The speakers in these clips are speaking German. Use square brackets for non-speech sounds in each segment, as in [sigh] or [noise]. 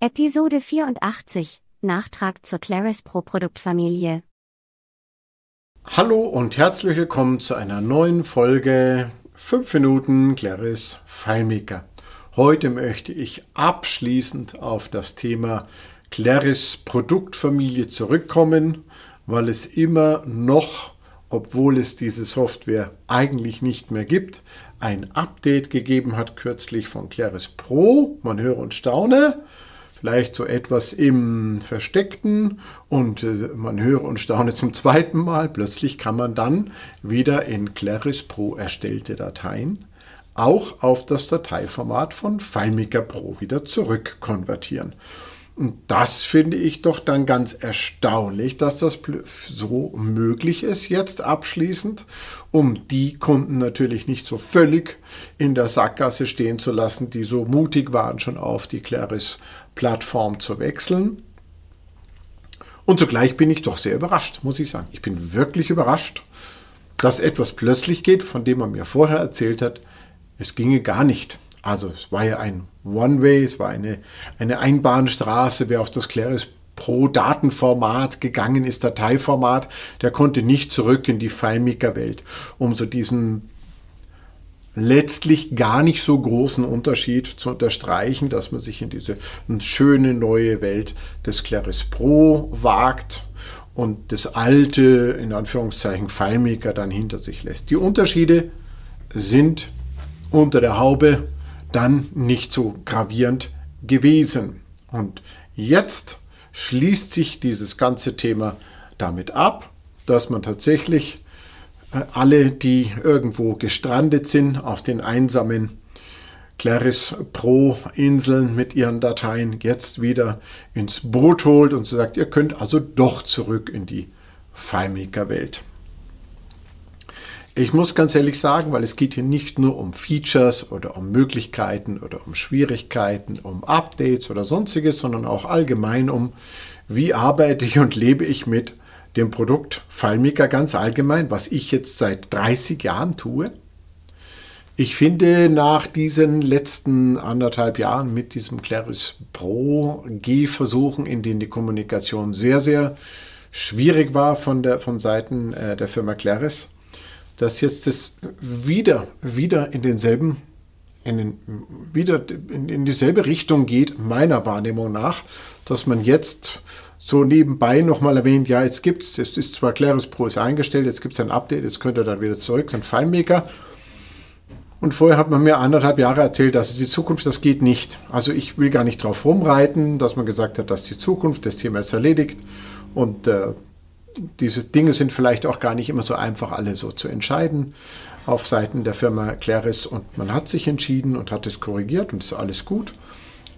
Episode 84 Nachtrag zur Claris Pro Produktfamilie. Hallo und herzlich willkommen zu einer neuen Folge 5 Minuten Claris FileMaker. Heute möchte ich abschließend auf das Thema Claris Produktfamilie zurückkommen, weil es immer noch, obwohl es diese Software eigentlich nicht mehr gibt, ein Update gegeben hat kürzlich von Claris Pro. Man höre und staune vielleicht so etwas im Versteckten und äh, man höre und staune zum zweiten Mal. Plötzlich kann man dann wieder in Claris Pro erstellte Dateien auch auf das Dateiformat von FileMaker Pro wieder zurückkonvertieren. Und das finde ich doch dann ganz erstaunlich, dass das so möglich ist jetzt abschließend, um die Kunden natürlich nicht so völlig in der Sackgasse stehen zu lassen, die so mutig waren, schon auf die Claris-Plattform zu wechseln. Und zugleich bin ich doch sehr überrascht, muss ich sagen. Ich bin wirklich überrascht, dass etwas plötzlich geht, von dem man mir vorher erzählt hat, es ginge gar nicht. Also es war ja ein One-Way, es war eine, eine Einbahnstraße. Wer auf das Claris Pro Datenformat gegangen ist, Dateiformat, der konnte nicht zurück in die FileMaker-Welt, um so diesen letztlich gar nicht so großen Unterschied zu unterstreichen, dass man sich in diese schöne neue Welt des Claris Pro wagt und das alte, in Anführungszeichen, FileMaker dann hinter sich lässt. Die Unterschiede sind unter der Haube dann nicht so gravierend gewesen. Und jetzt schließt sich dieses ganze Thema damit ab, dass man tatsächlich äh, alle, die irgendwo gestrandet sind auf den einsamen Claris Pro Inseln mit ihren Dateien, jetzt wieder ins Boot holt und so sagt, ihr könnt also doch zurück in die FileMaker Welt. Ich muss ganz ehrlich sagen, weil es geht hier nicht nur um Features oder um Möglichkeiten oder um Schwierigkeiten, um Updates oder sonstiges, sondern auch allgemein um, wie arbeite ich und lebe ich mit dem Produkt FileMaker ganz allgemein, was ich jetzt seit 30 Jahren tue. Ich finde, nach diesen letzten anderthalb Jahren mit diesem Claris Pro G-Versuchen, in denen die Kommunikation sehr, sehr schwierig war von, der, von Seiten äh, der Firma Claris, dass jetzt das wieder, wieder in denselben, in den, wieder in, in dieselbe Richtung geht, meiner Wahrnehmung nach, dass man jetzt so nebenbei nochmal erwähnt, ja, jetzt gibt es, es ist zwar Claris Pro ist eingestellt, jetzt gibt es ein Update, jetzt könnt ihr dann wieder zurück, ein FileMaker. Und vorher hat man mir anderthalb Jahre erzählt, dass die Zukunft, das geht nicht. Also ich will gar nicht drauf rumreiten, dass man gesagt hat, dass die Zukunft, das Thema ist erledigt und äh, diese Dinge sind vielleicht auch gar nicht immer so einfach, alle so zu entscheiden auf Seiten der Firma Claris. Und man hat sich entschieden und hat es korrigiert und ist alles gut.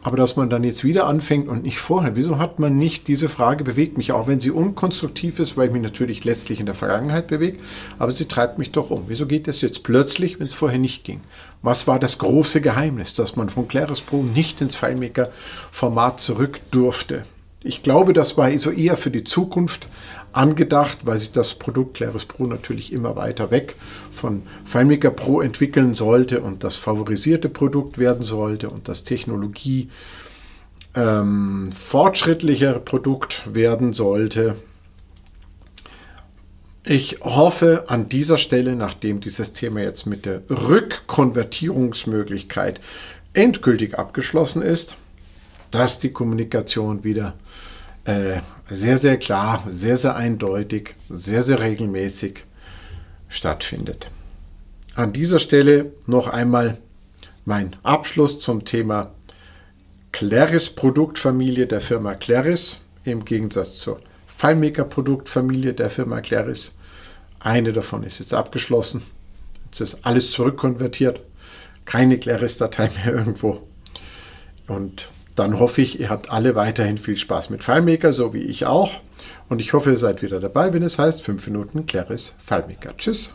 Aber dass man dann jetzt wieder anfängt und nicht vorher, wieso hat man nicht diese Frage bewegt mich, auch wenn sie unkonstruktiv ist, weil ich mich natürlich letztlich in der Vergangenheit bewege, aber sie treibt mich doch um. Wieso geht das jetzt plötzlich, wenn es vorher nicht ging? Was war das große Geheimnis, dass man von Claris Pro nicht ins FileMaker-Format zurück durfte? Ich glaube, das war so eher für die Zukunft angedacht, weil sich das Produkt Claris Pro natürlich immer weiter weg von FileMaker Pro entwickeln sollte und das favorisierte Produkt werden sollte und das Technologie ähm, fortschrittlichere Produkt werden sollte. Ich hoffe an dieser Stelle, nachdem dieses Thema jetzt mit der Rückkonvertierungsmöglichkeit endgültig abgeschlossen ist, dass die Kommunikation wieder äh, sehr, sehr klar, sehr, sehr eindeutig, sehr, sehr regelmäßig stattfindet. An dieser Stelle noch einmal mein Abschluss zum Thema Claris Produktfamilie der Firma Claris im Gegensatz zur FileMaker Produktfamilie der Firma Claris. Eine davon ist jetzt abgeschlossen. Jetzt ist alles zurückkonvertiert. Keine Claris-Datei mehr [laughs] irgendwo. Und dann hoffe ich, ihr habt alle weiterhin viel Spaß mit FileMaker, so wie ich auch. Und ich hoffe, ihr seid wieder dabei, wenn es heißt 5 Minuten Claris FileMaker. Tschüss.